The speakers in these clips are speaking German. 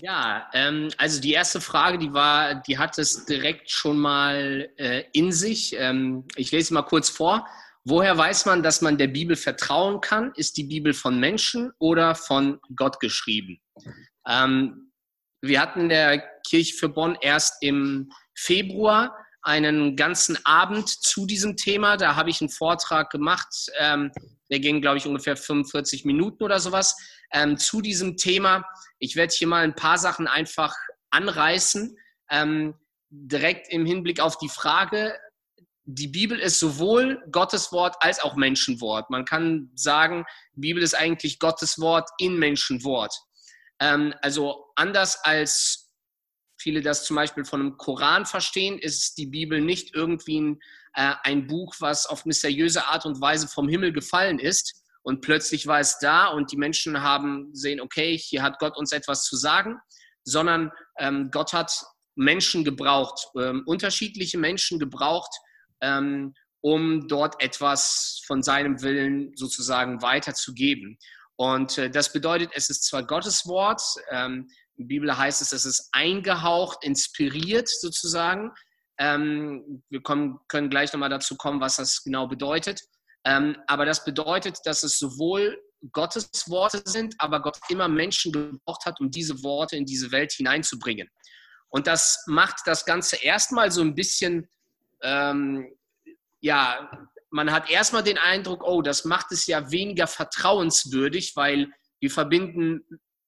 Ja, ähm, also die erste Frage, die war, die hat es direkt schon mal äh, in sich. Ähm, ich lese mal kurz vor. Woher weiß man, dass man der Bibel vertrauen kann? Ist die Bibel von Menschen oder von Gott geschrieben? Ähm, wir hatten in der Kirche für Bonn erst im Februar einen ganzen Abend zu diesem Thema. Da habe ich einen Vortrag gemacht. Der ging, glaube ich, ungefähr 45 Minuten oder sowas ähm, zu diesem Thema. Ich werde hier mal ein paar Sachen einfach anreißen, ähm, direkt im Hinblick auf die Frage, die Bibel ist sowohl Gottes Wort als auch Menschenwort. Man kann sagen, die Bibel ist eigentlich Gottes Wort in Menschenwort. Ähm, also anders als viele das zum Beispiel von einem Koran verstehen, ist die Bibel nicht irgendwie ein, äh, ein Buch, was auf mysteriöse Art und Weise vom Himmel gefallen ist und plötzlich war es da und die Menschen haben sehen, okay, hier hat Gott uns etwas zu sagen, sondern ähm, Gott hat Menschen gebraucht, ähm, unterschiedliche Menschen gebraucht, ähm, um dort etwas von seinem Willen sozusagen weiterzugeben. Und äh, das bedeutet, es ist zwar Gottes Wort, ähm, in der Bibel heißt es, es ist eingehaucht, inspiriert sozusagen. Ähm, wir kommen, können gleich nochmal dazu kommen, was das genau bedeutet. Ähm, aber das bedeutet, dass es sowohl Gottes Worte sind, aber Gott immer Menschen gebraucht hat, um diese Worte in diese Welt hineinzubringen. Und das macht das Ganze erstmal so ein bisschen, ähm, ja, man hat erstmal den Eindruck, oh, das macht es ja weniger vertrauenswürdig, weil wir verbinden,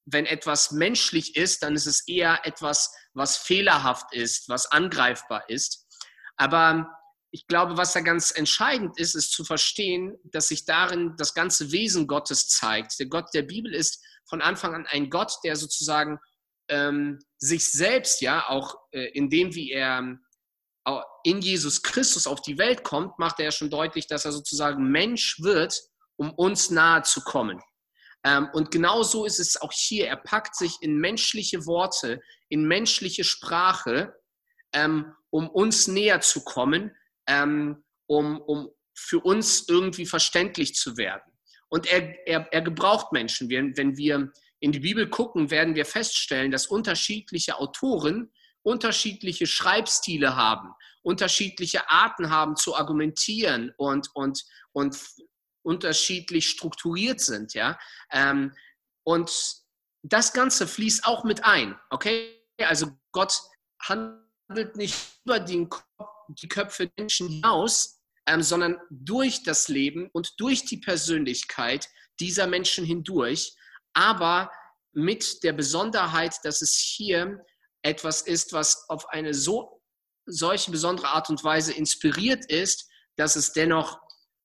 wenn etwas menschlich ist, dann ist es eher etwas, was fehlerhaft ist, was angreifbar ist. Aber ich glaube, was da ganz entscheidend ist, ist zu verstehen, dass sich darin das ganze Wesen Gottes zeigt. Der Gott der Bibel ist von Anfang an ein Gott, der sozusagen ähm, sich selbst, ja, auch äh, in dem, wie er äh, in Jesus Christus auf die Welt kommt, macht er ja schon deutlich, dass er sozusagen Mensch wird, um uns nahe zu kommen. Ähm, und genau so ist es auch hier. Er packt sich in menschliche Worte, in menschliche Sprache, ähm, um uns näher zu kommen ähm, um, um für uns irgendwie verständlich zu werden. Und er, er, er gebraucht Menschen. Wir, wenn wir in die Bibel gucken, werden wir feststellen, dass unterschiedliche Autoren unterschiedliche Schreibstile haben, unterschiedliche Arten haben zu argumentieren und, und, und unterschiedlich strukturiert sind. Ja? Ähm, und das Ganze fließt auch mit ein. Okay? Also Gott handelt nicht über den Kopf die Köpfe Menschen hinaus, ähm, sondern durch das Leben und durch die Persönlichkeit dieser Menschen hindurch, aber mit der Besonderheit, dass es hier etwas ist, was auf eine so solche besondere Art und Weise inspiriert ist, dass es dennoch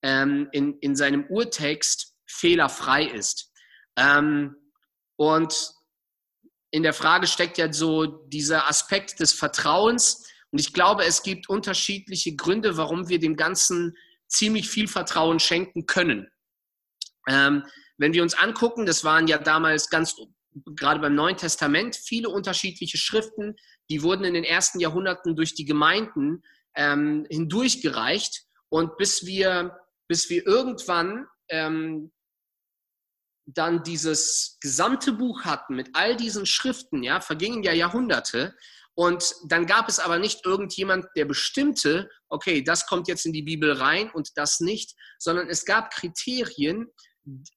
ähm, in, in seinem Urtext fehlerfrei ist. Ähm, und in der Frage steckt ja so dieser Aspekt des Vertrauens, und ich glaube, es gibt unterschiedliche Gründe, warum wir dem Ganzen ziemlich viel Vertrauen schenken können. Ähm, wenn wir uns angucken, das waren ja damals ganz, gerade beim Neuen Testament, viele unterschiedliche Schriften, die wurden in den ersten Jahrhunderten durch die Gemeinden ähm, hindurchgereicht. Und bis wir, bis wir irgendwann ähm, dann dieses gesamte Buch hatten mit all diesen Schriften, ja, vergingen ja Jahrhunderte. Und dann gab es aber nicht irgendjemand, der bestimmte, okay, das kommt jetzt in die Bibel rein und das nicht, sondern es gab Kriterien,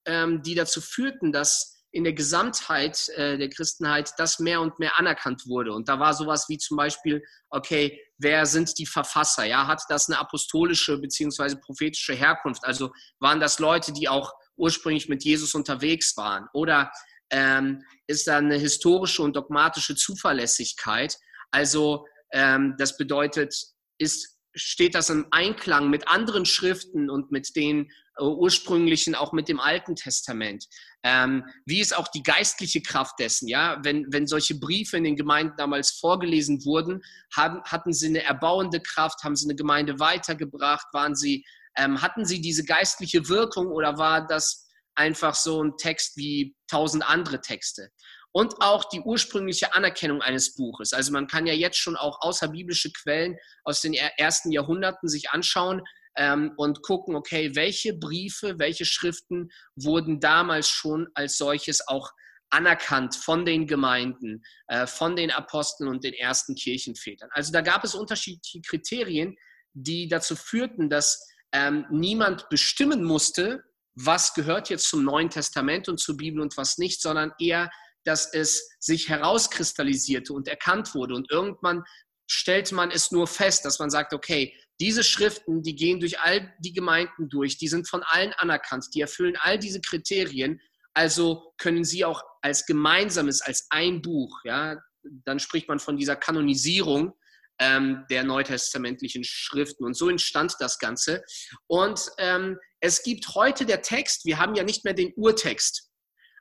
ähm, die dazu führten, dass in der Gesamtheit äh, der Christenheit das mehr und mehr anerkannt wurde. Und da war sowas wie zum Beispiel, okay, wer sind die Verfasser? Ja, hat das eine apostolische beziehungsweise prophetische Herkunft? Also waren das Leute, die auch ursprünglich mit Jesus unterwegs waren? Oder ähm, ist da eine historische und dogmatische Zuverlässigkeit? Also ähm, das bedeutet, ist, steht das im Einklang mit anderen Schriften und mit den äh, ursprünglichen, auch mit dem Alten Testament? Ähm, wie ist auch die geistliche Kraft dessen? Ja, wenn, wenn solche Briefe in den Gemeinden damals vorgelesen wurden, haben, hatten sie eine erbauende Kraft, haben sie eine Gemeinde weitergebracht, waren sie, ähm, hatten sie diese geistliche Wirkung oder war das einfach so ein Text wie tausend andere Texte? Und auch die ursprüngliche Anerkennung eines Buches. Also man kann ja jetzt schon auch außerbiblische Quellen aus den ersten Jahrhunderten sich anschauen ähm, und gucken, okay, welche Briefe, welche Schriften wurden damals schon als solches auch anerkannt von den Gemeinden, äh, von den Aposteln und den ersten Kirchenvätern. Also da gab es unterschiedliche Kriterien, die dazu führten, dass ähm, niemand bestimmen musste, was gehört jetzt zum Neuen Testament und zur Bibel und was nicht, sondern eher, dass es sich herauskristallisierte und erkannt wurde. Und irgendwann stellt man es nur fest, dass man sagt, okay, diese Schriften, die gehen durch all die Gemeinden durch, die sind von allen anerkannt, die erfüllen all diese Kriterien, also können sie auch als gemeinsames, als ein Buch, ja, dann spricht man von dieser Kanonisierung ähm, der neutestamentlichen Schriften. Und so entstand das Ganze. Und ähm, es gibt heute der Text, wir haben ja nicht mehr den Urtext,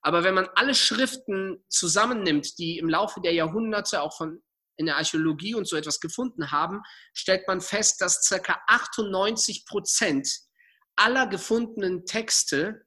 aber wenn man alle Schriften zusammennimmt, die im Laufe der Jahrhunderte auch von in der Archäologie und so etwas gefunden haben, stellt man fest, dass ca. 98 Prozent aller gefundenen Texte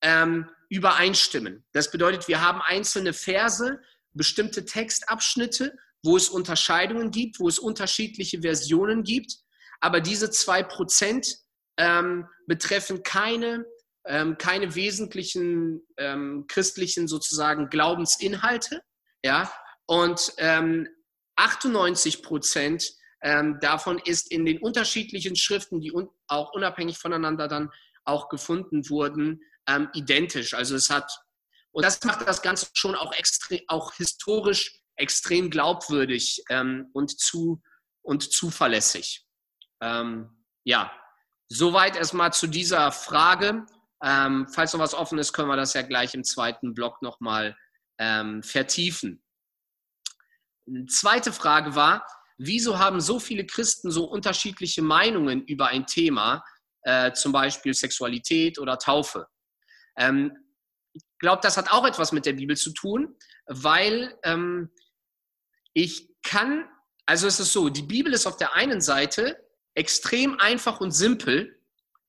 ähm, übereinstimmen. Das bedeutet, wir haben einzelne Verse, bestimmte Textabschnitte, wo es Unterscheidungen gibt, wo es unterschiedliche Versionen gibt, aber diese zwei Prozent ähm, betreffen keine, ähm, keine wesentlichen ähm, christlichen sozusagen Glaubensinhalte, ja, und ähm, 98 Prozent ähm, davon ist in den unterschiedlichen Schriften, die un auch unabhängig voneinander dann auch gefunden wurden, ähm, identisch. Also es hat, und das macht das Ganze schon auch, extrem, auch historisch extrem glaubwürdig ähm, und, zu, und zuverlässig. Ähm, ja, soweit erstmal zu dieser Frage. Ähm, falls noch was offen ist, können wir das ja gleich im zweiten Block nochmal ähm, vertiefen. Eine zweite Frage war, wieso haben so viele Christen so unterschiedliche Meinungen über ein Thema, äh, zum Beispiel Sexualität oder Taufe? Ähm, ich glaube, das hat auch etwas mit der Bibel zu tun, weil ähm, ich kann, also es ist so, die Bibel ist auf der einen Seite extrem einfach und simpel,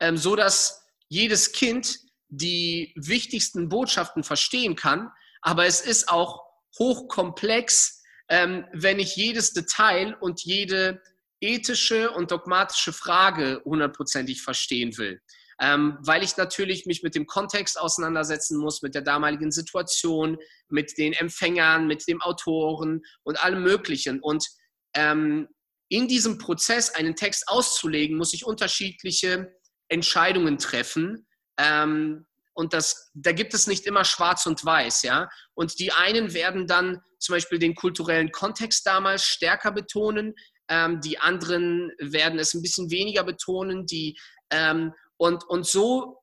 ähm, so dass jedes Kind die wichtigsten Botschaften verstehen kann, aber es ist auch hochkomplex, ähm, wenn ich jedes Detail und jede ethische und dogmatische Frage hundertprozentig verstehen will ähm, weil ich natürlich mich mit dem Kontext auseinandersetzen muss, mit der damaligen Situation, mit den Empfängern, mit dem Autoren und allem Möglichen. Und ähm, in diesem Prozess einen Text auszulegen, muss ich unterschiedliche Entscheidungen treffen. Ähm, und das, da gibt es nicht immer schwarz und weiß, ja. Und die einen werden dann zum Beispiel den kulturellen Kontext damals stärker betonen, ähm, die anderen werden es ein bisschen weniger betonen, die ähm, und, und so,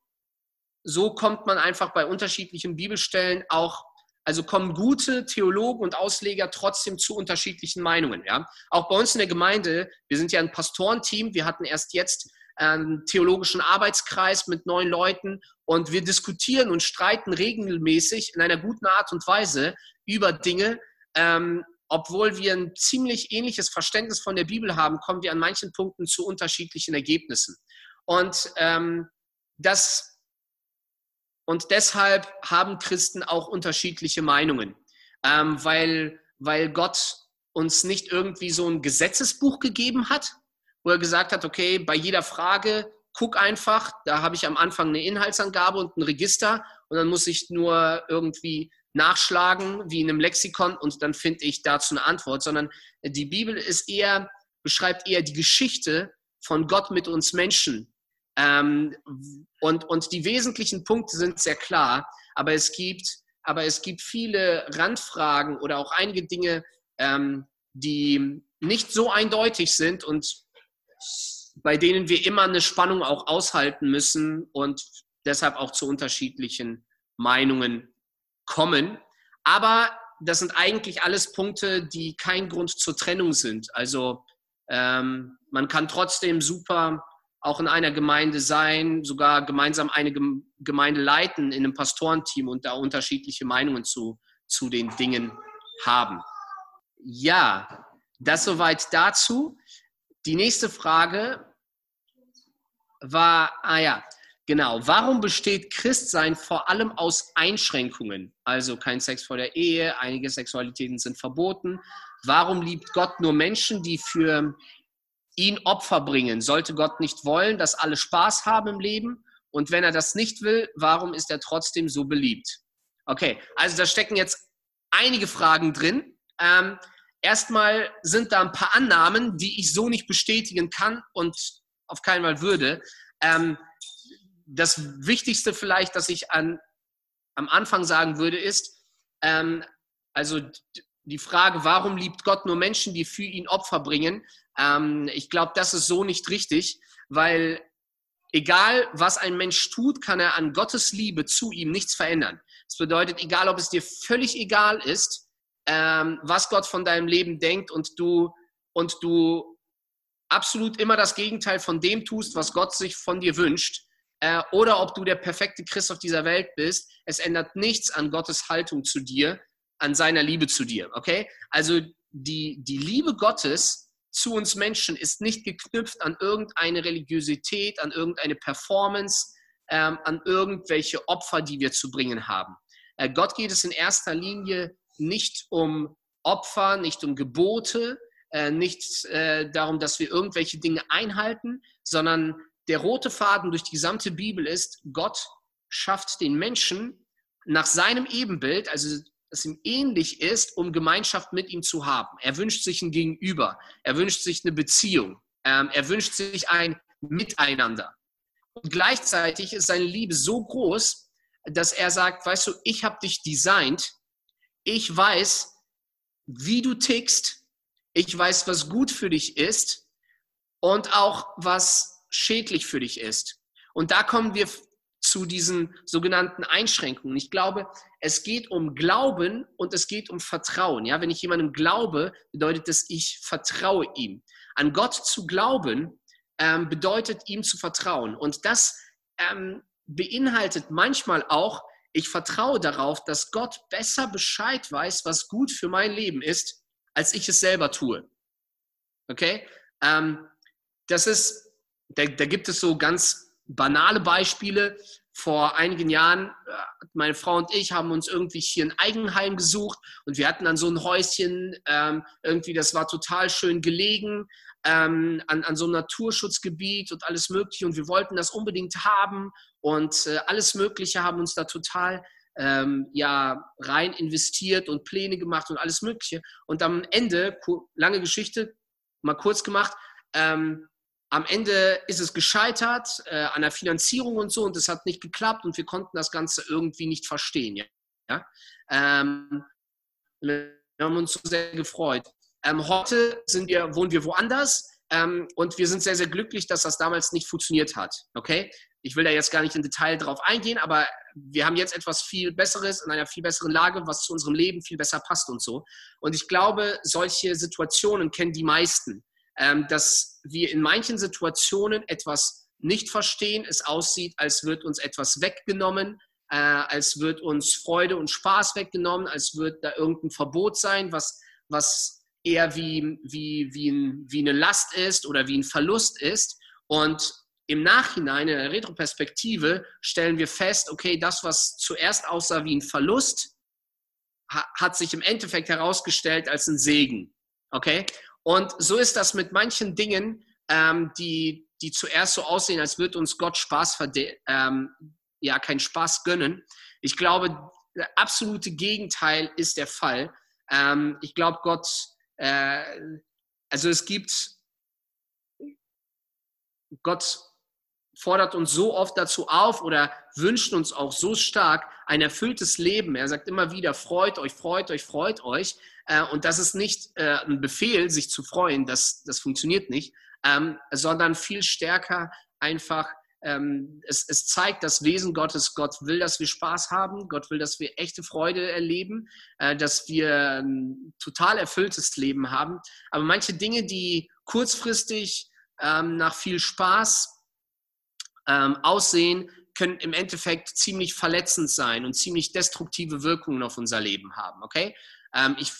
so kommt man einfach bei unterschiedlichen Bibelstellen auch, also kommen gute Theologen und Ausleger trotzdem zu unterschiedlichen Meinungen. Ja? Auch bei uns in der Gemeinde, wir sind ja ein Pastorenteam, wir hatten erst jetzt einen theologischen Arbeitskreis mit neun Leuten und wir diskutieren und streiten regelmäßig in einer guten Art und Weise über Dinge. Ähm, obwohl wir ein ziemlich ähnliches Verständnis von der Bibel haben, kommen wir an manchen Punkten zu unterschiedlichen Ergebnissen. Und ähm, das und deshalb haben Christen auch unterschiedliche Meinungen, ähm, weil, weil Gott uns nicht irgendwie so ein Gesetzesbuch gegeben hat, wo er gesagt hat, okay, bei jeder Frage guck einfach, da habe ich am Anfang eine Inhaltsangabe und ein Register und dann muss ich nur irgendwie nachschlagen wie in einem Lexikon und dann finde ich dazu eine Antwort, sondern die Bibel ist eher, beschreibt eher die Geschichte von Gott mit uns Menschen. Ähm, und, und die wesentlichen Punkte sind sehr klar, aber es gibt, aber es gibt viele Randfragen oder auch einige Dinge, ähm, die nicht so eindeutig sind und bei denen wir immer eine Spannung auch aushalten müssen und deshalb auch zu unterschiedlichen Meinungen kommen. Aber das sind eigentlich alles Punkte, die kein Grund zur Trennung sind. Also ähm, man kann trotzdem super auch in einer Gemeinde sein, sogar gemeinsam eine Gemeinde leiten in einem Pastorenteam und da unterschiedliche Meinungen zu, zu den Dingen haben. Ja, das soweit dazu. Die nächste Frage war, ah ja, genau, warum besteht Christsein vor allem aus Einschränkungen? Also kein Sex vor der Ehe, einige Sexualitäten sind verboten. Warum liebt Gott nur Menschen, die für ihn Opfer bringen. Sollte Gott nicht wollen, dass alle Spaß haben im Leben? Und wenn er das nicht will, warum ist er trotzdem so beliebt? Okay, also da stecken jetzt einige Fragen drin. Ähm, erstmal sind da ein paar Annahmen, die ich so nicht bestätigen kann und auf keinen Fall würde. Ähm, das Wichtigste vielleicht, das ich an, am Anfang sagen würde, ist, ähm, also die Frage, warum liebt Gott nur Menschen, die für ihn Opfer bringen? Ähm, ich glaube, das ist so nicht richtig, weil egal was ein Mensch tut, kann er an Gottes Liebe zu ihm nichts verändern. Das bedeutet, egal ob es dir völlig egal ist, ähm, was Gott von deinem Leben denkt und du, und du absolut immer das Gegenteil von dem tust, was Gott sich von dir wünscht, äh, oder ob du der perfekte Christ auf dieser Welt bist, es ändert nichts an Gottes Haltung zu dir, an seiner Liebe zu dir. Okay? Also die, die Liebe Gottes zu uns Menschen ist nicht geknüpft an irgendeine Religiosität, an irgendeine Performance, ähm, an irgendwelche Opfer, die wir zu bringen haben. Äh, Gott geht es in erster Linie nicht um Opfer, nicht um Gebote, äh, nicht äh, darum, dass wir irgendwelche Dinge einhalten, sondern der rote Faden durch die gesamte Bibel ist, Gott schafft den Menschen nach seinem Ebenbild, also das ihm ähnlich ist, um Gemeinschaft mit ihm zu haben. Er wünscht sich ein Gegenüber, er wünscht sich eine Beziehung, ähm, er wünscht sich ein Miteinander. Und gleichzeitig ist seine Liebe so groß, dass er sagt, weißt du, ich habe dich designt, ich weiß, wie du tickst, ich weiß, was gut für dich ist und auch was schädlich für dich ist. Und da kommen wir zu diesen sogenannten Einschränkungen. Ich glaube, es geht um Glauben und es geht um Vertrauen. Ja, wenn ich jemandem glaube, bedeutet das, ich vertraue ihm. An Gott zu glauben ähm, bedeutet ihm zu vertrauen. Und das ähm, beinhaltet manchmal auch, ich vertraue darauf, dass Gott besser Bescheid weiß, was gut für mein Leben ist, als ich es selber tue. Okay? Ähm, das ist, da, da gibt es so ganz banale Beispiele. Vor einigen Jahren, äh, meine Frau und ich haben uns irgendwie hier ein Eigenheim gesucht und wir hatten dann so ein Häuschen, ähm, irgendwie, das war total schön gelegen, ähm, an, an so einem Naturschutzgebiet und alles Mögliche und wir wollten das unbedingt haben und äh, alles Mögliche haben uns da total ähm, ja, rein investiert und Pläne gemacht und alles Mögliche. Und am Ende, lange Geschichte, mal kurz gemacht, ähm, am Ende ist es gescheitert äh, an der Finanzierung und so und es hat nicht geklappt und wir konnten das Ganze irgendwie nicht verstehen. Ja? ja? Ähm, wir haben uns so sehr gefreut. Ähm, heute sind wir, wohnen wir woanders ähm, und wir sind sehr, sehr glücklich, dass das damals nicht funktioniert hat. Okay? Ich will da jetzt gar nicht im Detail drauf eingehen, aber wir haben jetzt etwas viel Besseres in einer viel besseren Lage, was zu unserem Leben viel besser passt und so. Und ich glaube, solche Situationen kennen die meisten ähm, dass wir in manchen Situationen etwas nicht verstehen, es aussieht, als wird uns etwas weggenommen, äh, als wird uns Freude und Spaß weggenommen, als wird da irgendein Verbot sein, was, was eher wie, wie, wie, ein, wie eine Last ist oder wie ein Verlust ist. Und im Nachhinein, in der Retroperspektive, stellen wir fest, okay, das, was zuerst aussah wie ein Verlust, hat sich im Endeffekt herausgestellt als ein Segen. Okay? Und so ist das mit manchen Dingen, ähm, die, die zuerst so aussehen, als würde uns Gott Spaß ähm, ja, keinen Spaß gönnen. Ich glaube, der absolute Gegenteil ist der Fall. Ähm, ich glaube, Gott, äh, also es gibt, Gott fordert uns so oft dazu auf oder wünscht uns auch so stark ein erfülltes Leben. Er sagt immer wieder, freut euch, freut euch, freut euch. Äh, und das ist nicht äh, ein Befehl, sich zu freuen, das, das funktioniert nicht, ähm, sondern viel stärker einfach, ähm, es, es zeigt das Wesen Gottes. Gott will, dass wir Spaß haben. Gott will, dass wir echte Freude erleben, äh, dass wir ein total erfülltes Leben haben. Aber manche Dinge, die kurzfristig ähm, nach viel Spaß aussehen, können im Endeffekt ziemlich verletzend sein und ziemlich destruktive Wirkungen auf unser Leben haben. Okay? Ähm, ich,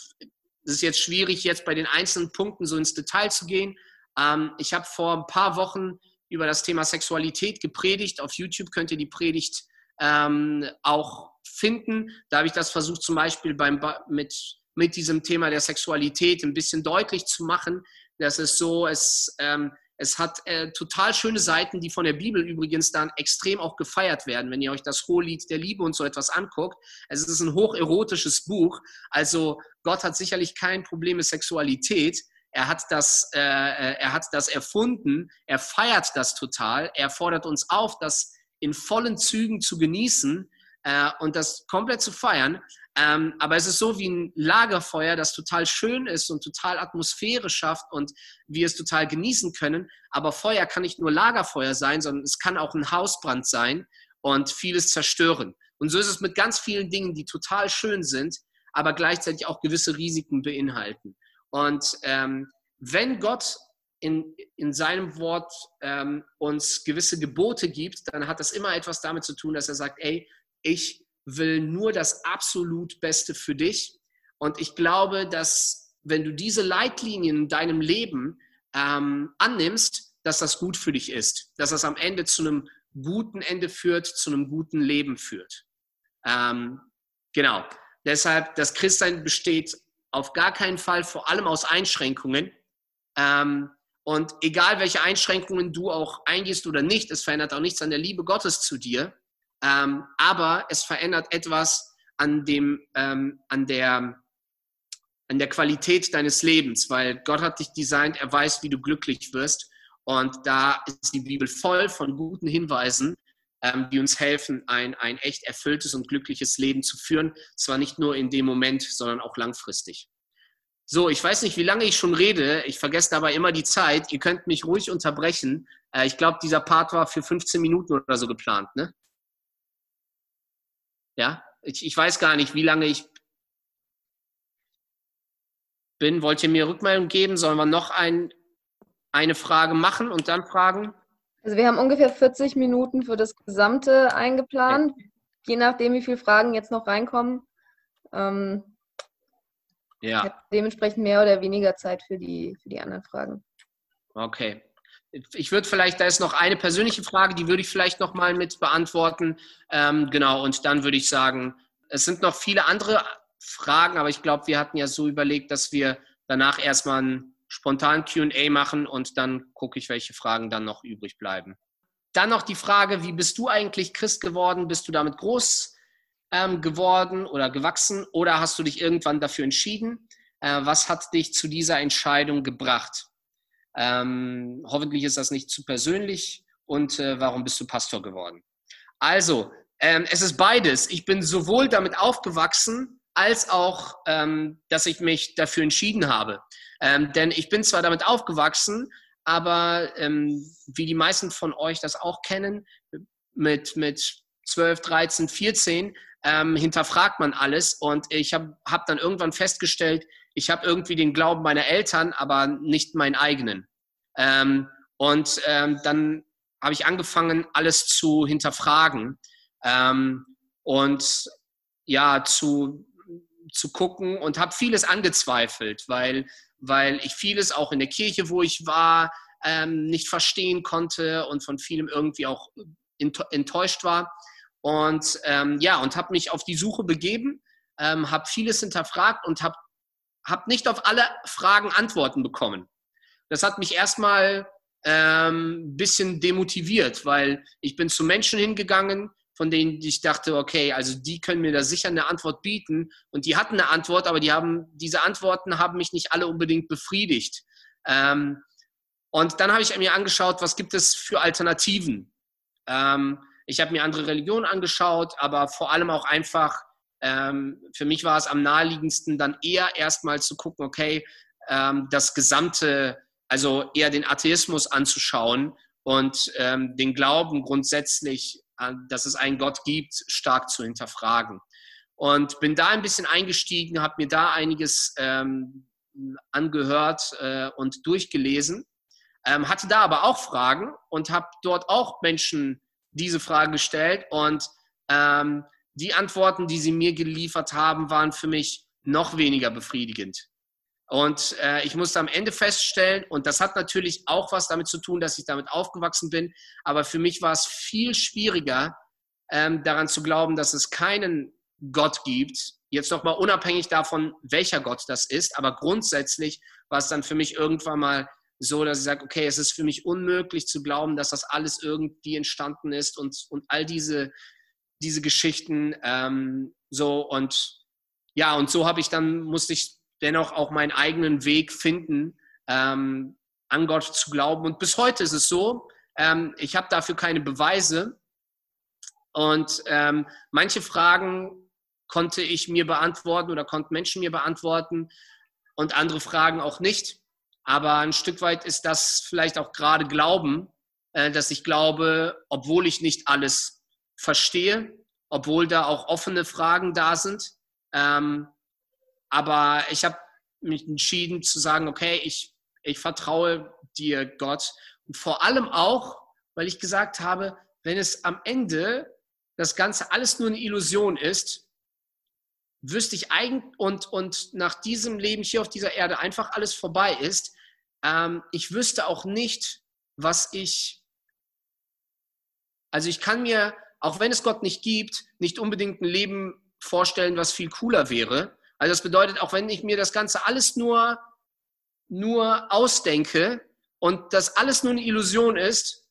es ist jetzt schwierig, jetzt bei den einzelnen Punkten so ins Detail zu gehen. Ähm, ich habe vor ein paar Wochen über das Thema Sexualität gepredigt. Auf YouTube könnt ihr die Predigt ähm, auch finden. Da habe ich das versucht, zum Beispiel beim, mit, mit diesem Thema der Sexualität ein bisschen deutlich zu machen. Das ist so, es, ähm, Es hat äh, total schöne Seiten, die von der Bibel übrigens dann extrem auch gefeiert werden, wenn ihr euch das Hohelied der Liebe und so etwas anguckt. Es ist ein hocherotisches Buch. Also Gott hat sicherlich kein Problem mit Sexualität. Er hat das, äh, äh, er hat das erfunden. Er feiert das total. Er fordert uns auf, das in vollen Zügen zu genießen äh, und das komplett zu feiern. Ähm, aber es ist so wie ein Lagerfeuer, das total schön ist und total Atmosphäre schafft und wir es total genießen können. Aber Feuer kann nicht nur Lagerfeuer sein, sondern es kann auch ein Hausbrand sein und vieles zerstören. Und so ist es mit ganz vielen Dingen, die total schön sind, aber gleichzeitig auch gewisse Risiken beinhalten. Und ähm, wenn Gott in, in seinem Wort ähm, uns gewisse Gebote gibt, dann hat das immer etwas damit zu tun, dass er sagt, ey, ich will nur das absolut Beste für dich. Und ich glaube, dass wenn du diese Leitlinien in deinem Leben ähm, annimmst, dass das gut für dich ist, dass das am Ende zu einem guten Ende führt, zu einem guten Leben führt. Ähm, genau. Deshalb, das Christsein besteht auf gar keinen Fall vor allem aus Einschränkungen. Ähm, und egal, welche Einschränkungen du auch eingehst oder nicht, es verändert auch nichts an der Liebe Gottes zu dir. Ähm, aber es verändert etwas an, dem, ähm, an, der, an der Qualität deines Lebens, weil Gott hat dich designt, er weiß, wie du glücklich wirst. Und da ist die Bibel voll von guten Hinweisen, die uns helfen, ein, ein echt erfülltes und glückliches Leben zu führen. Zwar nicht nur in dem Moment, sondern auch langfristig. So, ich weiß nicht, wie lange ich schon rede. Ich vergesse dabei immer die Zeit. Ihr könnt mich ruhig unterbrechen. Äh, ich glaube, dieser Part war für 15 Minuten oder so geplant. Ne? Ja, ich, ich weiß gar nicht, wie lange ich bin. Wollt ihr mir Rückmeldung geben? Sollen wir noch ein, eine Frage machen und dann fragen? Also wir haben ungefähr 40 Minuten für das Gesamte eingeplant, ja. je nachdem, wie viele Fragen jetzt noch reinkommen. Ähm, ja. Dementsprechend mehr oder weniger Zeit für die, für die anderen Fragen. Okay ich würde vielleicht, da ist noch eine persönliche Frage, die würde ich vielleicht noch mal mit beantworten. Ähm, genau, und dann würde ich sagen, es sind noch viele andere Fragen, aber ich glaube, wir hatten ja so überlegt, dass wir danach erstmal ein spontan QA machen und dann gucke ich, welche Fragen dann noch übrig bleiben. Dann noch die Frage, wie bist du eigentlich Christ geworden? Bist du damit groß ähm, geworden oder gewachsen oder hast du dich irgendwann dafür entschieden? Äh, was hat dich zu dieser Entscheidung gebracht? Ähm, hoffentlich ist das nicht zu persönlich. Und äh, warum bist du Pastor geworden? Also, ähm, es ist beides. Ich bin sowohl damit aufgewachsen, als auch, ähm, dass ich mich dafür entschieden habe. Ähm, denn ich bin zwar damit aufgewachsen, aber ähm, wie die meisten von euch das auch kennen, mit, mit 12, 13, 14 ähm, hinterfragt man alles. Und ich habe hab dann irgendwann festgestellt, ich habe irgendwie den Glauben meiner Eltern, aber nicht meinen eigenen. Ähm, und ähm, dann habe ich angefangen, alles zu hinterfragen ähm, und ja, zu, zu gucken und habe vieles angezweifelt, weil, weil ich vieles auch in der Kirche, wo ich war, ähm, nicht verstehen konnte und von vielem irgendwie auch enttäuscht war. Und ähm, ja, und habe mich auf die Suche begeben, ähm, habe vieles hinterfragt und habe habe nicht auf alle Fragen Antworten bekommen. Das hat mich erstmal ähm, ein bisschen demotiviert, weil ich bin zu Menschen hingegangen, von denen ich dachte, okay, also die können mir da sicher eine Antwort bieten. Und die hatten eine Antwort, aber die haben, diese Antworten haben mich nicht alle unbedingt befriedigt. Ähm, und dann habe ich mir angeschaut, was gibt es für Alternativen. Ähm, ich habe mir andere Religionen angeschaut, aber vor allem auch einfach ähm, für mich war es am naheliegendsten, dann eher erstmal zu gucken, okay, ähm, das gesamte, also eher den Atheismus anzuschauen und ähm, den Glauben grundsätzlich, dass es einen Gott gibt, stark zu hinterfragen. Und bin da ein bisschen eingestiegen, habe mir da einiges ähm, angehört äh, und durchgelesen, ähm, hatte da aber auch Fragen und habe dort auch Menschen diese Frage gestellt und ähm, die Antworten, die sie mir geliefert haben, waren für mich noch weniger befriedigend. Und äh, ich musste am Ende feststellen, und das hat natürlich auch was damit zu tun, dass ich damit aufgewachsen bin, aber für mich war es viel schwieriger, ähm, daran zu glauben, dass es keinen Gott gibt. Jetzt nochmal unabhängig davon, welcher Gott das ist, aber grundsätzlich war es dann für mich irgendwann mal so, dass ich sage, okay, es ist für mich unmöglich zu glauben, dass das alles irgendwie entstanden ist und, und all diese, diese Geschichten ähm, so und ja, und so habe ich dann, musste ich dennoch auch meinen eigenen Weg finden, ähm, an Gott zu glauben. Und bis heute ist es so, ähm, ich habe dafür keine Beweise. Und ähm, manche Fragen konnte ich mir beantworten oder konnten Menschen mir beantworten und andere Fragen auch nicht. Aber ein Stück weit ist das vielleicht auch gerade Glauben, äh, dass ich glaube, obwohl ich nicht alles verstehe, obwohl da auch offene Fragen da sind. Ähm, aber ich habe mich entschieden zu sagen, okay, ich, ich vertraue dir, Gott. Und vor allem auch, weil ich gesagt habe, wenn es am Ende das Ganze alles nur eine Illusion ist, wüsste ich eigentlich und, und nach diesem Leben hier auf dieser Erde einfach alles vorbei ist, ähm, ich wüsste auch nicht, was ich, also ich kann mir auch wenn es Gott nicht gibt, nicht unbedingt ein Leben vorstellen, was viel cooler wäre. Also das bedeutet, auch wenn ich mir das Ganze alles nur, nur ausdenke und das alles nur eine Illusion ist,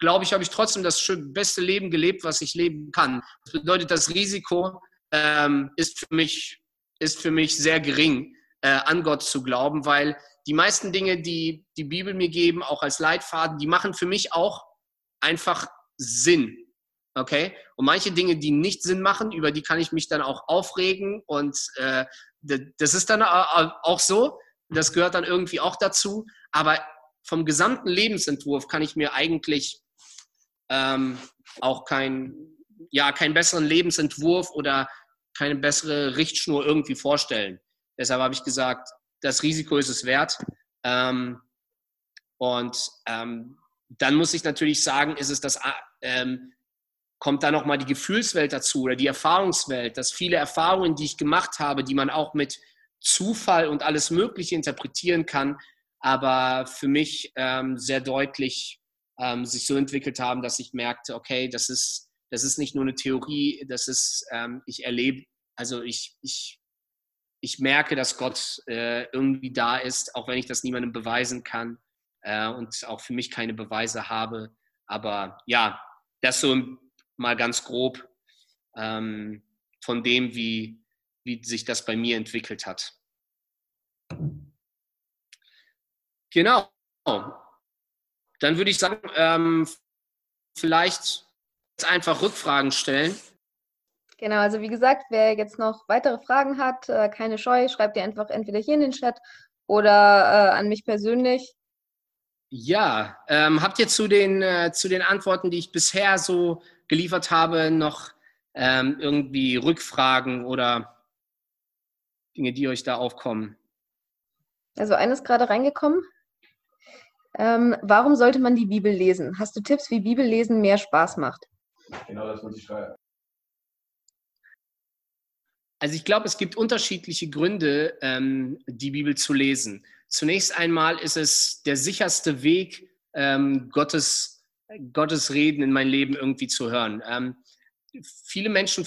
glaube ich, habe ich trotzdem das beste Leben gelebt, was ich leben kann. Das bedeutet, das Risiko ähm, ist, für mich, ist für mich sehr gering, äh, an Gott zu glauben, weil die meisten Dinge, die die Bibel mir geben, auch als Leitfaden, die machen für mich auch einfach Sinn. Okay? Und manche Dinge, die nicht Sinn machen, über die kann ich mich dann auch aufregen und äh, das ist dann auch so. Das gehört dann irgendwie auch dazu. Aber vom gesamten Lebensentwurf kann ich mir eigentlich ähm, auch kein, ja, keinen besseren Lebensentwurf oder keine bessere Richtschnur irgendwie vorstellen. Deshalb habe ich gesagt, das Risiko ist es wert. Ähm, und ähm, dann muss ich natürlich sagen, ist es das ähm, kommt da nochmal die Gefühlswelt dazu oder die Erfahrungswelt, dass viele Erfahrungen, die ich gemacht habe, die man auch mit Zufall und alles Mögliche interpretieren kann, aber für mich ähm, sehr deutlich ähm, sich so entwickelt haben, dass ich merkte, okay, das ist, das ist nicht nur eine Theorie, das ist, ähm, ich erlebe, also ich, ich, ich merke, dass Gott äh, irgendwie da ist, auch wenn ich das niemandem beweisen kann äh, und auch für mich keine Beweise habe. Aber ja, das so mal ganz grob ähm, von dem, wie, wie sich das bei mir entwickelt hat. Genau. Dann würde ich sagen, ähm, vielleicht einfach Rückfragen stellen. Genau, also wie gesagt, wer jetzt noch weitere Fragen hat, äh, keine Scheu, schreibt ihr einfach entweder hier in den Chat oder äh, an mich persönlich. Ja, ähm, habt ihr zu den, äh, zu den Antworten, die ich bisher so geliefert habe, noch ähm, irgendwie Rückfragen oder Dinge, die euch da aufkommen? Also eines gerade reingekommen. Ähm, warum sollte man die Bibel lesen? Hast du Tipps, wie Bibellesen mehr Spaß macht? Genau das wollte ich schreiben. Also ich glaube, es gibt unterschiedliche Gründe, ähm, die Bibel zu lesen. Zunächst einmal ist es der sicherste Weg, ähm, Gottes Gottes Reden in mein Leben irgendwie zu hören. Ähm, viele Menschen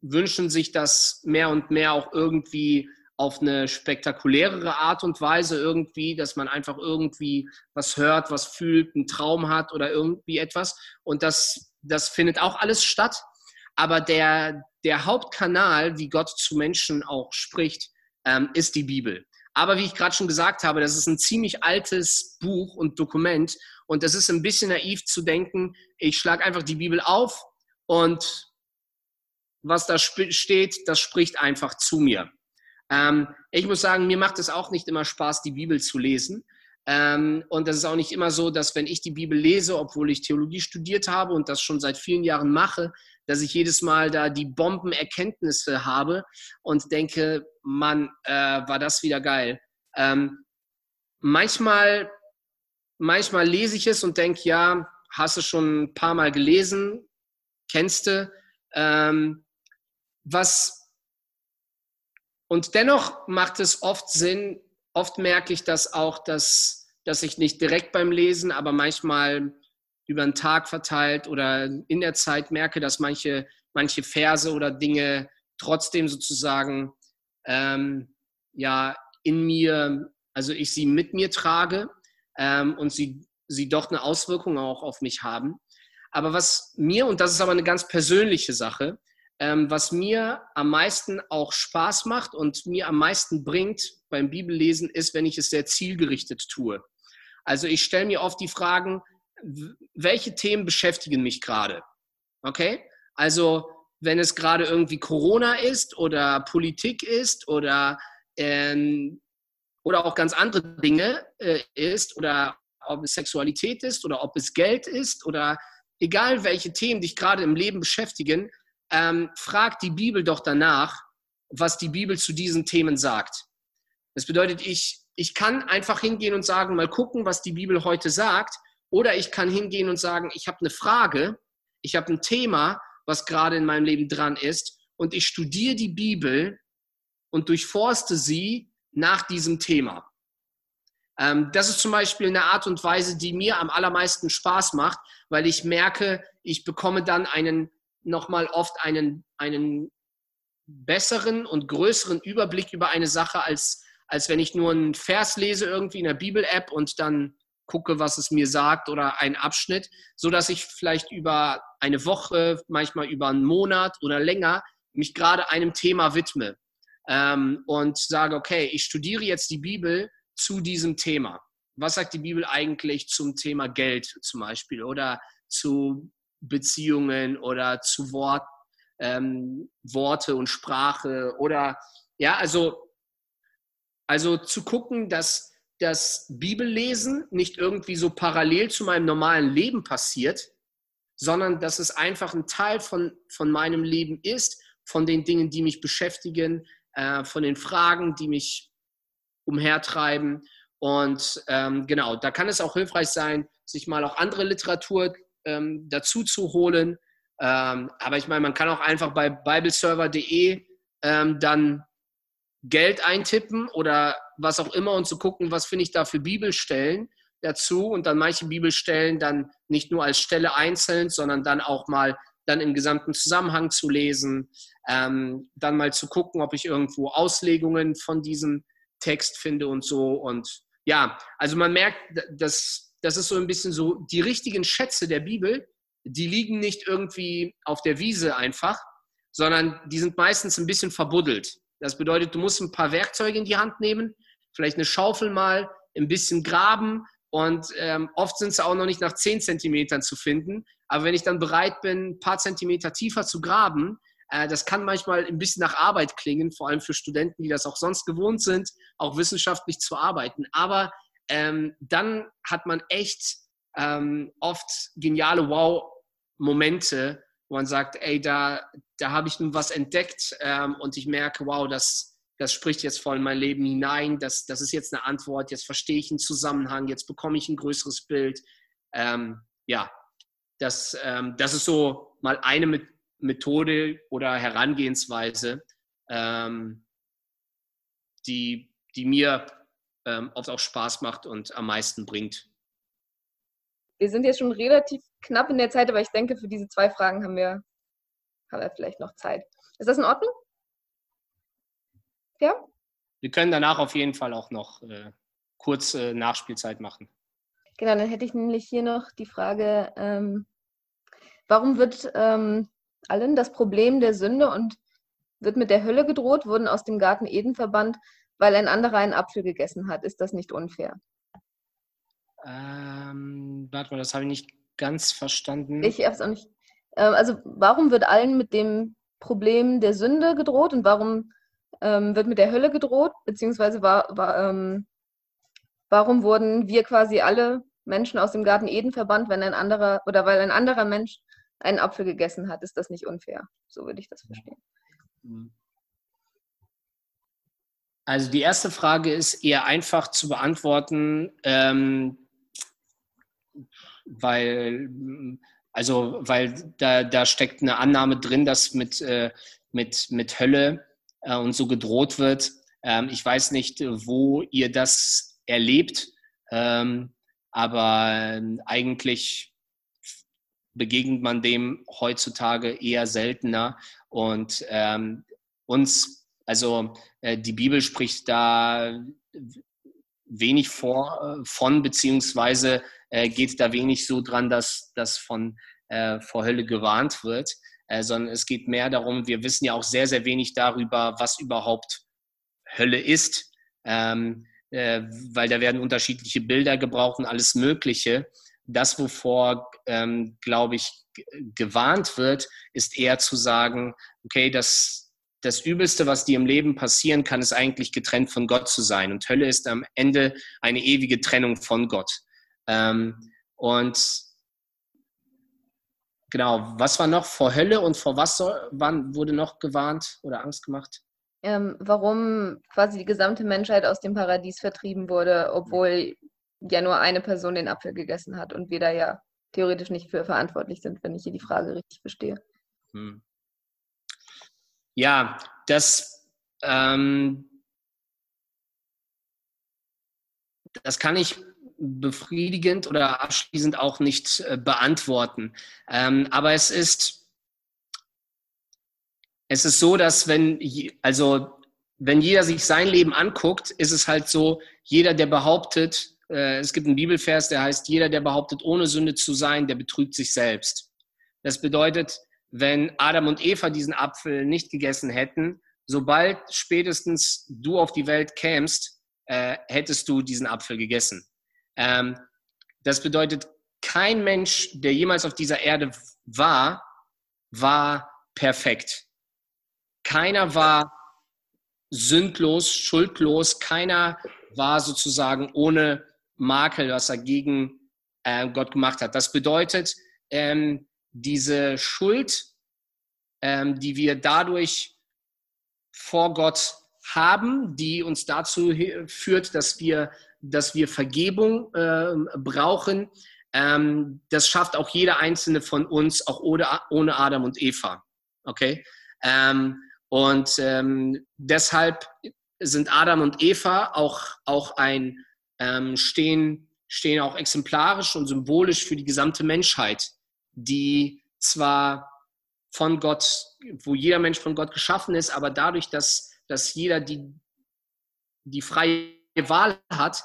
wünschen sich das mehr und mehr auch irgendwie auf eine spektakulärere Art und Weise irgendwie, dass man einfach irgendwie was hört, was fühlt, einen Traum hat oder irgendwie etwas. Und das, das findet auch alles statt. Aber der, der Hauptkanal, wie Gott zu Menschen auch spricht, ähm, ist die Bibel. Aber wie ich gerade schon gesagt habe, das ist ein ziemlich altes Buch und Dokument und es ist ein bisschen naiv zu denken, ich schlage einfach die Bibel auf und was da steht, das spricht einfach zu mir. Ähm, ich muss sagen, mir macht es auch nicht immer Spaß, die Bibel zu lesen. Ähm, und das ist auch nicht immer so, dass wenn ich die Bibel lese, obwohl ich Theologie studiert habe und das schon seit vielen Jahren mache, dass ich jedes Mal da die Bombenerkenntnisse habe und denke, Mann, äh, war das wieder geil. Ähm, manchmal manchmal lese ich es und denke, ja, hast du schon ein paar Mal gelesen, kennst du. Ähm, was und dennoch macht es oft Sinn, oft merke ich das auch, dass, dass ich nicht direkt beim Lesen, aber manchmal über den Tag verteilt oder in der Zeit merke, dass manche, manche Verse oder Dinge trotzdem sozusagen ähm, ja in mir, also ich sie mit mir trage ähm, und sie, sie doch eine Auswirkung auch auf mich haben. Aber was mir, und das ist aber eine ganz persönliche Sache, ähm, was mir am meisten auch Spaß macht und mir am meisten bringt beim Bibellesen, ist, wenn ich es sehr zielgerichtet tue. Also ich stelle mir oft die Fragen, welche Themen beschäftigen mich gerade? Okay? Also wenn es gerade irgendwie Corona ist oder Politik ist oder, ähm, oder auch ganz andere Dinge äh, ist oder ob es Sexualität ist oder ob es Geld ist oder egal welche Themen dich gerade im Leben beschäftigen, ähm, frag die Bibel doch danach, was die Bibel zu diesen Themen sagt. Das bedeutet, ich, ich kann einfach hingehen und sagen, mal gucken, was die Bibel heute sagt. Oder ich kann hingehen und sagen, ich habe eine Frage, ich habe ein Thema, was gerade in meinem Leben dran ist. Und ich studiere die Bibel und durchforste sie nach diesem Thema. Ähm, das ist zum Beispiel eine Art und Weise, die mir am allermeisten Spaß macht, weil ich merke, ich bekomme dann einen nochmal oft einen, einen besseren und größeren Überblick über eine Sache, als, als wenn ich nur einen Vers lese irgendwie in der Bibel-App und dann gucke, was es mir sagt oder einen Abschnitt, so dass ich vielleicht über eine Woche, manchmal über einen Monat oder länger mich gerade einem Thema widme ähm, und sage, okay, ich studiere jetzt die Bibel zu diesem Thema. Was sagt die Bibel eigentlich zum Thema Geld zum Beispiel oder zu Beziehungen oder zu Wort, ähm, Worte und Sprache oder ja, also, also zu gucken, dass das Bibellesen nicht irgendwie so parallel zu meinem normalen Leben passiert, sondern dass es einfach ein Teil von, von meinem Leben ist, von den Dingen, die mich beschäftigen, äh, von den Fragen, die mich umhertreiben. Und ähm, genau, da kann es auch hilfreich sein, sich mal auch andere Literatur ähm, dazu zu holen. Ähm, aber ich meine, man kann auch einfach bei bibleserver.de ähm, dann Geld eintippen oder was auch immer und zu gucken, was finde ich da für Bibelstellen dazu und dann manche Bibelstellen dann nicht nur als Stelle einzeln, sondern dann auch mal dann im gesamten Zusammenhang zu lesen, ähm, dann mal zu gucken, ob ich irgendwo Auslegungen von diesem Text finde und so. Und ja, also man merkt, dass das ist so ein bisschen so, die richtigen Schätze der Bibel, die liegen nicht irgendwie auf der Wiese einfach, sondern die sind meistens ein bisschen verbuddelt. Das bedeutet, du musst ein paar Werkzeuge in die Hand nehmen, vielleicht eine Schaufel mal, ein bisschen graben und ähm, oft sind sie auch noch nicht nach 10 Zentimetern zu finden. Aber wenn ich dann bereit bin, ein paar Zentimeter tiefer zu graben, äh, das kann manchmal ein bisschen nach Arbeit klingen, vor allem für Studenten, die das auch sonst gewohnt sind, auch wissenschaftlich zu arbeiten. Aber ähm, dann hat man echt ähm, oft geniale Wow-Momente, wo man sagt, ey, da, da habe ich nun was entdeckt ähm, und ich merke, wow, das, das spricht jetzt voll in mein Leben hinein, das, das ist jetzt eine Antwort, jetzt verstehe ich einen Zusammenhang, jetzt bekomme ich ein größeres Bild. Ähm, ja, das, ähm, das ist so mal eine Methode oder Herangehensweise, ähm, die, die mir ähm, oft auch Spaß macht und am meisten bringt. Wir sind jetzt schon relativ knapp in der Zeit, aber ich denke, für diese zwei Fragen haben wir, haben wir vielleicht noch Zeit. Ist das in Ordnung? Ja? Wir können danach auf jeden Fall auch noch äh, kurz äh, Nachspielzeit machen. Genau, dann hätte ich nämlich hier noch die Frage, ähm, warum wird ähm, allen das Problem der Sünde und wird mit der Hölle gedroht, wurden aus dem Garten Eden verbannt, weil ein anderer einen Apfel gegessen hat. Ist das nicht unfair? Ähm, warte mal, das habe ich nicht ganz verstanden. Ich habe es auch nicht. Ähm, also warum wird allen mit dem Problem der Sünde gedroht und warum ähm, wird mit der Hölle gedroht? Beziehungsweise war, war, ähm, warum wurden wir quasi alle Menschen aus dem Garten Eden verbannt, wenn ein anderer oder weil ein anderer Mensch einen Apfel gegessen hat? Ist das nicht unfair? So würde ich das verstehen. Mhm. Also die erste Frage ist eher einfach zu beantworten, ähm, weil, also, weil da, da steckt eine Annahme drin, dass mit, äh, mit, mit Hölle äh, und so gedroht wird. Ähm, ich weiß nicht, wo ihr das erlebt, ähm, aber eigentlich begegnet man dem heutzutage eher seltener. Und ähm, uns also äh, die Bibel spricht da wenig vor, äh, von, beziehungsweise äh, geht da wenig so dran, dass das von äh, vor Hölle gewarnt wird, äh, sondern es geht mehr darum, wir wissen ja auch sehr, sehr wenig darüber, was überhaupt Hölle ist, ähm, äh, weil da werden unterschiedliche Bilder gebraucht und alles Mögliche. Das, wovor, ähm, glaube ich, gewarnt wird, ist eher zu sagen, okay, das, das Übelste, was dir im Leben passieren kann, ist eigentlich getrennt von Gott zu sein. Und Hölle ist am Ende eine ewige Trennung von Gott. Ähm, und genau, was war noch vor Hölle und vor was soll, wann wurde noch gewarnt oder Angst gemacht? Ähm, warum quasi die gesamte Menschheit aus dem Paradies vertrieben wurde, obwohl ja nur eine Person den Apfel gegessen hat und wir da ja theoretisch nicht für verantwortlich sind, wenn ich hier die Frage richtig verstehe. Hm. Ja, das, ähm, das kann ich befriedigend oder abschließend auch nicht äh, beantworten. Ähm, aber es ist, es ist so, dass wenn, also wenn jeder sich sein Leben anguckt, ist es halt so, jeder, der behauptet, äh, es gibt einen Bibelvers, der heißt, jeder, der behauptet, ohne Sünde zu sein, der betrügt sich selbst. Das bedeutet, wenn Adam und Eva diesen Apfel nicht gegessen hätten, sobald spätestens du auf die Welt kämst, äh, hättest du diesen Apfel gegessen. Ähm, das bedeutet, kein Mensch, der jemals auf dieser Erde war, war perfekt. Keiner war sündlos, schuldlos, keiner war sozusagen ohne Makel, was er gegen äh, Gott gemacht hat. Das bedeutet, ähm, diese Schuld, ähm, die wir dadurch vor Gott haben, die uns dazu führt, dass wir dass wir Vergebung äh, brauchen. Ähm, das schafft auch jeder einzelne von uns, auch ohne, ohne Adam und Eva. Okay? Ähm, und ähm, deshalb sind Adam und Eva auch, auch ein, ähm, stehen, stehen auch exemplarisch und symbolisch für die gesamte Menschheit, die zwar von Gott, wo jeder Mensch von Gott geschaffen ist, aber dadurch, dass, dass jeder die, die freie Wahl hat,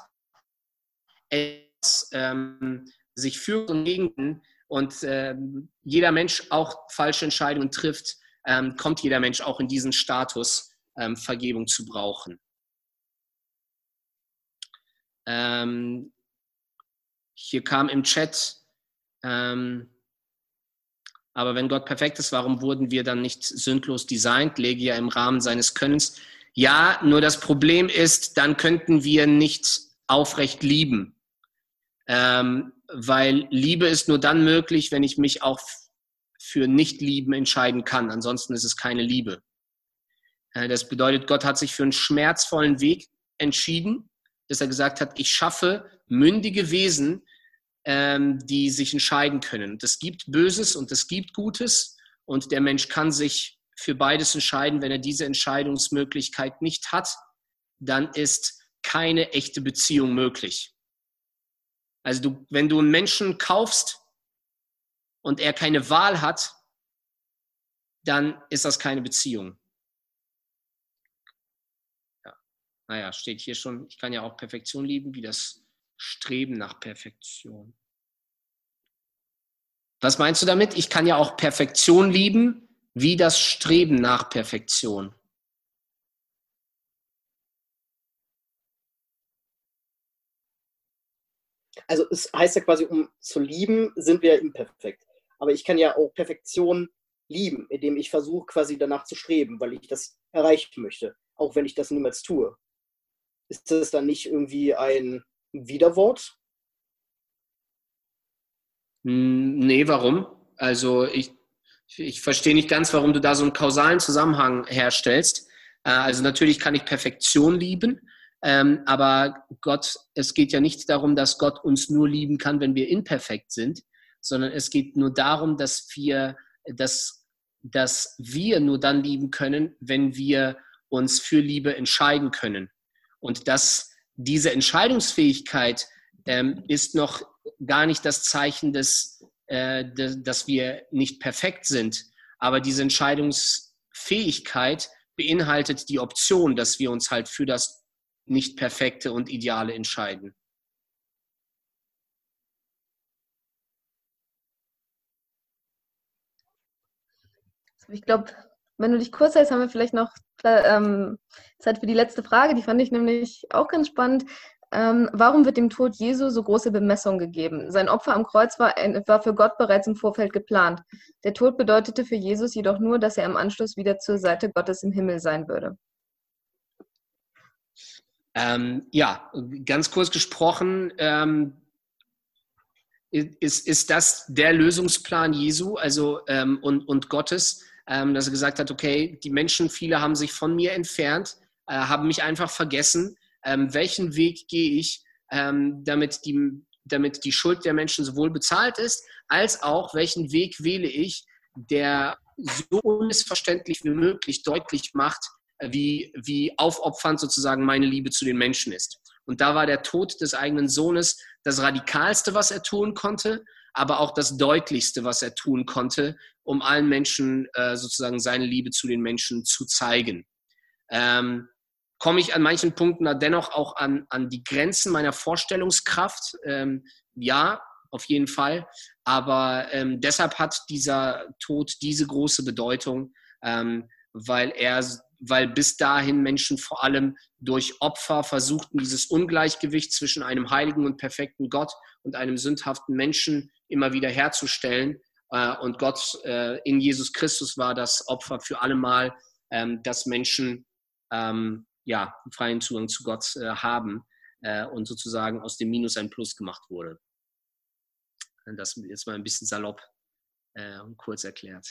es ähm, sich führt und gegen und ähm, jeder Mensch auch falsche Entscheidungen trifft, ähm, kommt jeder Mensch auch in diesen Status, ähm, Vergebung zu brauchen. Ähm, hier kam im Chat, ähm, aber wenn Gott perfekt ist, warum wurden wir dann nicht sündlos designt? Lege ja im Rahmen seines Könnens. Ja, nur das Problem ist, dann könnten wir nicht aufrecht lieben. Ähm, weil Liebe ist nur dann möglich, wenn ich mich auch für Nicht-Lieben entscheiden kann. Ansonsten ist es keine Liebe. Äh, das bedeutet, Gott hat sich für einen schmerzvollen Weg entschieden, dass er gesagt hat, ich schaffe mündige Wesen, ähm, die sich entscheiden können. Es gibt Böses und es gibt Gutes und der Mensch kann sich für beides entscheiden. Wenn er diese Entscheidungsmöglichkeit nicht hat, dann ist keine echte Beziehung möglich. Also du, wenn du einen Menschen kaufst und er keine Wahl hat, dann ist das keine Beziehung. Ja. Naja, steht hier schon, ich kann ja auch Perfektion lieben, wie das Streben nach Perfektion. Was meinst du damit? Ich kann ja auch Perfektion lieben, wie das Streben nach Perfektion. also es heißt ja quasi, um zu lieben, sind wir imperfekt. Aber ich kann ja auch Perfektion lieben, indem ich versuche, quasi danach zu streben, weil ich das erreichen möchte, auch wenn ich das niemals tue. Ist das dann nicht irgendwie ein Widerwort? Hm, nee, warum? Also ich, ich verstehe nicht ganz, warum du da so einen kausalen Zusammenhang herstellst. Äh, also natürlich kann ich Perfektion lieben, ähm, aber Gott, es geht ja nicht darum, dass Gott uns nur lieben kann, wenn wir imperfekt sind, sondern es geht nur darum, dass wir, dass, dass wir nur dann lieben können, wenn wir uns für Liebe entscheiden können. Und dass diese Entscheidungsfähigkeit ähm, ist noch gar nicht das Zeichen, des, äh, de, dass wir nicht perfekt sind. Aber diese Entscheidungsfähigkeit beinhaltet die Option, dass wir uns halt für das nicht perfekte und ideale entscheiden. Ich glaube, wenn du dich kurz hältst, haben wir vielleicht noch ähm, Zeit für die letzte Frage. Die fand ich nämlich auch ganz spannend. Ähm, warum wird dem Tod Jesu so große Bemessung gegeben? Sein Opfer am Kreuz war, war für Gott bereits im Vorfeld geplant. Der Tod bedeutete für Jesus jedoch nur, dass er im Anschluss wieder zur Seite Gottes im Himmel sein würde. Ähm, ja, ganz kurz gesprochen, ähm, ist, ist das der Lösungsplan Jesu also, ähm, und, und Gottes, dass er gesagt hat, okay, die Menschen, viele haben sich von mir entfernt, äh, haben mich einfach vergessen. Ähm, welchen Weg gehe ich, ähm, damit, die, damit die Schuld der Menschen sowohl bezahlt ist, als auch welchen Weg wähle ich, der so unmissverständlich wie möglich deutlich macht, äh, wie, wie aufopfernd sozusagen meine Liebe zu den Menschen ist. Und da war der Tod des eigenen Sohnes das Radikalste, was er tun konnte, aber auch das Deutlichste, was er tun konnte, um allen Menschen äh, sozusagen seine Liebe zu den Menschen zu zeigen. Ähm, komme ich an manchen Punkten da dennoch auch an, an die Grenzen meiner Vorstellungskraft? Ähm, ja, auf jeden Fall. Aber ähm, deshalb hat dieser Tod diese große Bedeutung, ähm, weil er weil bis dahin Menschen vor allem durch Opfer versuchten, dieses Ungleichgewicht zwischen einem heiligen und perfekten Gott und einem sündhaften Menschen immer wieder herzustellen. Äh, und Gott äh, in Jesus Christus war das Opfer für allemal, ähm, dass Menschen ähm, ja, freien Zugang zu Gott äh, haben und sozusagen aus dem Minus ein Plus gemacht wurde. Das jetzt mal ein bisschen salopp und kurz erklärt.